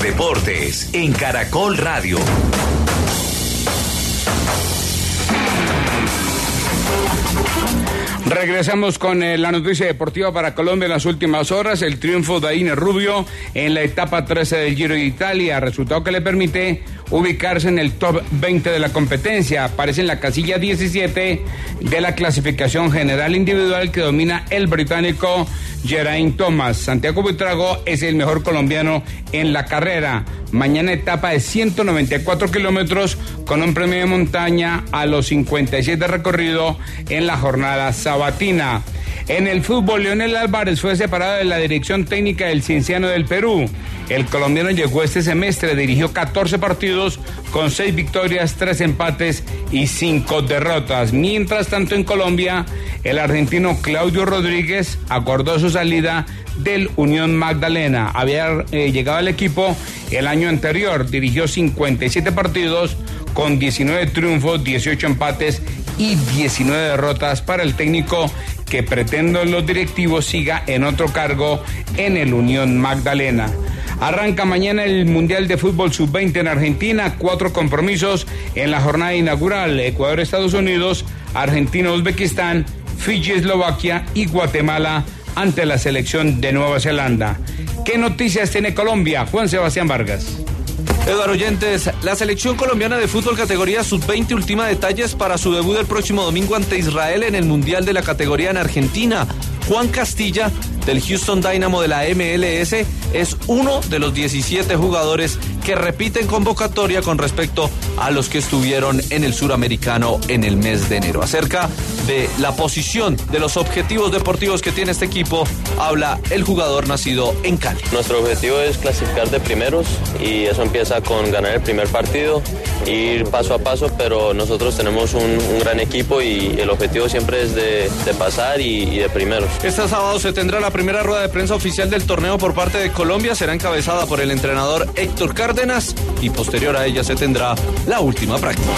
deportes en Caracol Radio. Regresamos con eh, la noticia deportiva para Colombia en las últimas horas. El triunfo de Aine Rubio en la etapa 13 del Giro de Italia, resultado que le permite ubicarse en el top 20 de la competencia. Aparece en la casilla 17 de la clasificación general individual que domina el británico Geraint Thomas. Santiago Buitrago es el mejor colombiano en la carrera. Mañana etapa de 194 kilómetros con un premio de montaña a los 57 de recorrido en la jornada sabatina. En el fútbol, Leonel Álvarez fue separado de la dirección técnica del Cienciano del Perú. El colombiano llegó este semestre, dirigió 14 partidos con 6 victorias, 3 empates y 5 derrotas. Mientras tanto en Colombia, el argentino Claudio Rodríguez acordó su salida del Unión Magdalena. Había eh, llegado al equipo el año anterior, dirigió 57 partidos con 19 triunfos, 18 empates y 19 derrotas para el técnico que pretende los directivos siga en otro cargo en el Unión Magdalena. Arranca mañana el Mundial de Fútbol Sub-20 en Argentina, cuatro compromisos en la jornada inaugural, Ecuador-Estados Unidos, Argentina-Uzbekistán, Fiji-Eslovaquia y Guatemala ante la selección de Nueva Zelanda. ¿Qué noticias tiene Colombia? Juan Sebastián Vargas. Eduardo Oyentes, la selección colombiana de fútbol categoría sub-20 ultima detalles para su debut el próximo domingo ante Israel en el Mundial de la categoría en Argentina. Juan Castilla, del Houston Dynamo de la MLS, es uno de los 17 jugadores que repiten convocatoria con respecto a los que estuvieron en el suramericano en el mes de enero. Acerca de la posición de los objetivos deportivos que tiene este equipo, habla el jugador nacido en Cali. Nuestro objetivo es clasificar de primeros y eso empieza con ganar el primer partido, ir paso a paso, pero nosotros tenemos un, gran equipo y el objetivo siempre es de, pasar y, y de primeros. Este sábado se tendrá la primera rueda de prensa oficial del torneo por parte de Colombia. Será encabezada por el entrenador Héctor Cárdenas y posterior a ella se tendrá la última práctica.